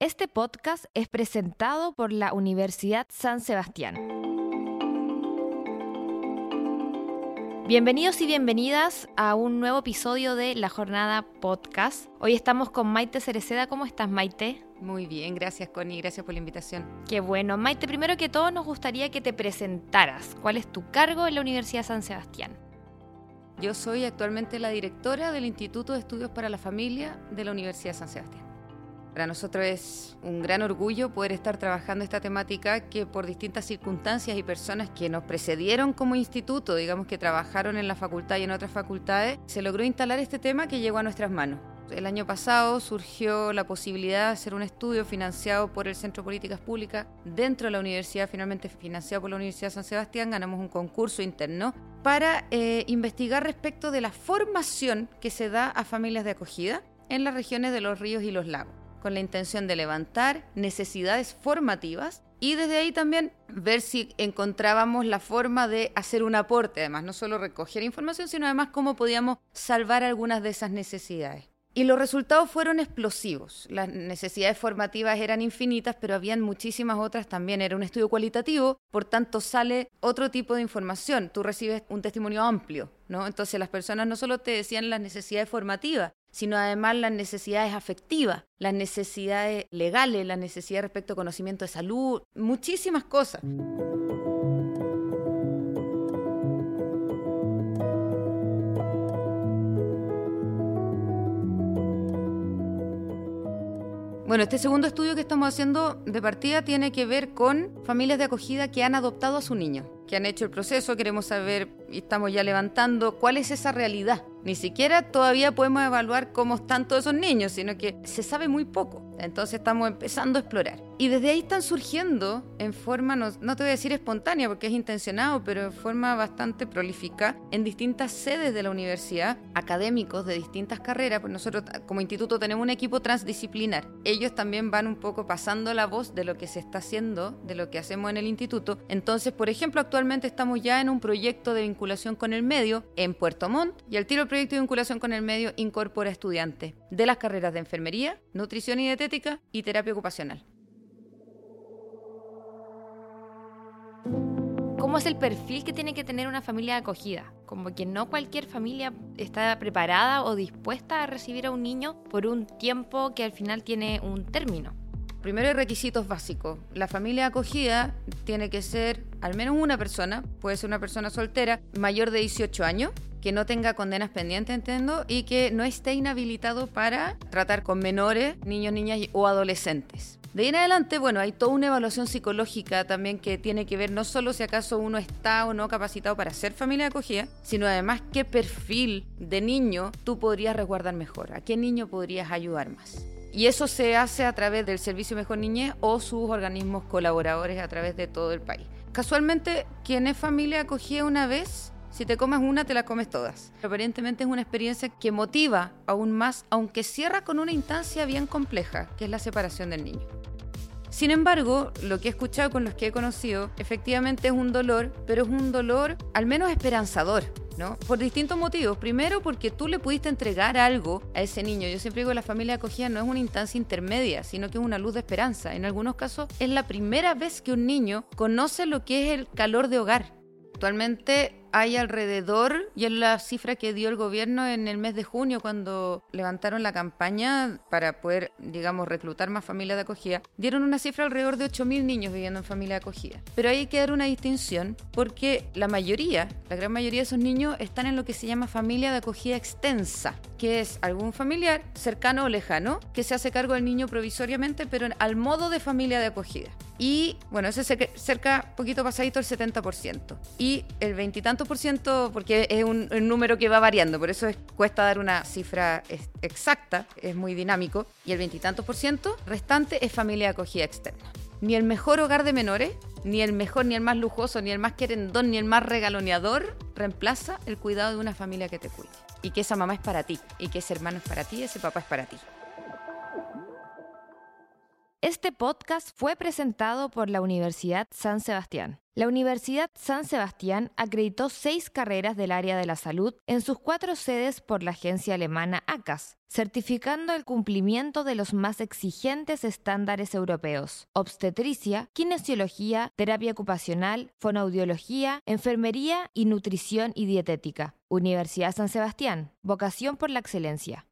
Este podcast es presentado por la Universidad San Sebastián. Bienvenidos y bienvenidas a un nuevo episodio de La Jornada Podcast. Hoy estamos con Maite Cereceda. ¿Cómo estás, Maite? Muy bien, gracias Connie, gracias por la invitación. Qué bueno. Maite, primero que todo nos gustaría que te presentaras. ¿Cuál es tu cargo en la Universidad San Sebastián? Yo soy actualmente la directora del Instituto de Estudios para la Familia de la Universidad San Sebastián. Para nosotros es un gran orgullo poder estar trabajando esta temática que por distintas circunstancias y personas que nos precedieron como instituto, digamos que trabajaron en la facultad y en otras facultades, se logró instalar este tema que llegó a nuestras manos. El año pasado surgió la posibilidad de hacer un estudio financiado por el Centro de Políticas Públicas dentro de la universidad, finalmente financiado por la Universidad de San Sebastián. Ganamos un concurso interno para eh, investigar respecto de la formación que se da a familias de acogida en las regiones de los ríos y los lagos con la intención de levantar necesidades formativas y desde ahí también ver si encontrábamos la forma de hacer un aporte, además no solo recoger información, sino además cómo podíamos salvar algunas de esas necesidades. Y los resultados fueron explosivos. Las necesidades formativas eran infinitas, pero habían muchísimas otras también. Era un estudio cualitativo, por tanto sale otro tipo de información. Tú recibes un testimonio amplio, ¿no? Entonces las personas no solo te decían las necesidades formativas, sino además las necesidades afectivas, las necesidades legales, las necesidades respecto a conocimiento de salud, muchísimas cosas. Bueno, este segundo estudio que estamos haciendo de partida tiene que ver con familias de acogida que han adoptado a su niño, que han hecho el proceso, queremos saber y estamos ya levantando cuál es esa realidad ni siquiera todavía podemos evaluar cómo están todos esos niños, sino que se sabe muy poco. Entonces estamos empezando a explorar. Y desde ahí están surgiendo en forma, no, te voy a decir espontánea porque es intencionado, pero en forma bastante prolífica, en distintas sedes de la universidad, académicos de distintas carreras, pues nosotros como instituto tenemos un equipo transdisciplinar. Ellos también van un poco pasando la voz de lo que se está haciendo, de lo que hacemos en el instituto. Entonces, por ejemplo, actualmente estamos ya en un proyecto de vinculación con el medio en Puerto Montt y al tiro proyecto de vinculación con el medio incorpora estudiantes de las carreras de enfermería, nutrición y dietética y terapia ocupacional. ¿Cómo es el perfil que tiene que tener una familia acogida? Como que no cualquier familia está preparada o dispuesta a recibir a un niño por un tiempo que al final tiene un término. Primero hay requisitos básicos. La familia acogida tiene que ser al menos una persona, puede ser una persona soltera, mayor de 18 años, que no tenga condenas pendientes, entiendo, y que no esté inhabilitado para tratar con menores, niños, niñas o adolescentes. De ahí en adelante, bueno, hay toda una evaluación psicológica también que tiene que ver no solo si acaso uno está o no capacitado para ser familia de acogida, sino además qué perfil de niño tú podrías resguardar mejor, a qué niño podrías ayudar más. Y eso se hace a través del Servicio Mejor Niñez o sus organismos colaboradores a través de todo el país. Casualmente, quien es familia acogida una vez si te comes una, te la comes todas. Aparentemente es una experiencia que motiva aún más, aunque cierra con una instancia bien compleja, que es la separación del niño. Sin embargo, lo que he escuchado con los que he conocido, efectivamente es un dolor, pero es un dolor al menos esperanzador, Por distintos motivos. Primero, porque tú le pudiste entregar algo a ese niño. Yo siempre digo que la familia acogida no es una instancia intermedia, sino que es una luz de esperanza. En algunos casos es la primera vez que un niño conoce lo que es el calor de hogar. Actualmente hay alrededor, y es la cifra que dio el gobierno en el mes de junio cuando levantaron la campaña para poder, digamos, reclutar más familias de acogida, dieron una cifra alrededor de 8.000 niños viviendo en familia de acogida. Pero hay que dar una distinción porque la mayoría, la gran mayoría de esos niños están en lo que se llama familia de acogida extensa, que es algún familiar cercano o lejano que se hace cargo del niño provisoriamente, pero al modo de familia de acogida. Y bueno, ese es cerca, poquito pasadito, el 70%. Y el veintitantos por ciento, porque es un, número que va variando, por eso cuesta dar una cifra exacta, es muy dinámico, y el veintitantos por ciento restante es familia acogida externa. Ni el mejor hogar de menores, ni el mejor, ni el más lujoso, ni el más querendón, ni el más regaloneador reemplaza el cuidado de una familia que te cuide. Y que esa mamá es para ti, y que ese hermano es para ti, ese papá es para ti. Este podcast fue presentado por la Universidad San Sebastián. La Universidad San Sebastián acreditó seis carreras del área de la salud en sus cuatro sedes por la agencia alemana ACAS, certificando el cumplimiento de los más exigentes estándares europeos: obstetricia, kinesiología, terapia ocupacional, fonoaudiología, enfermería y nutrición y dietética. Universidad San Sebastián, vocación por la excelencia.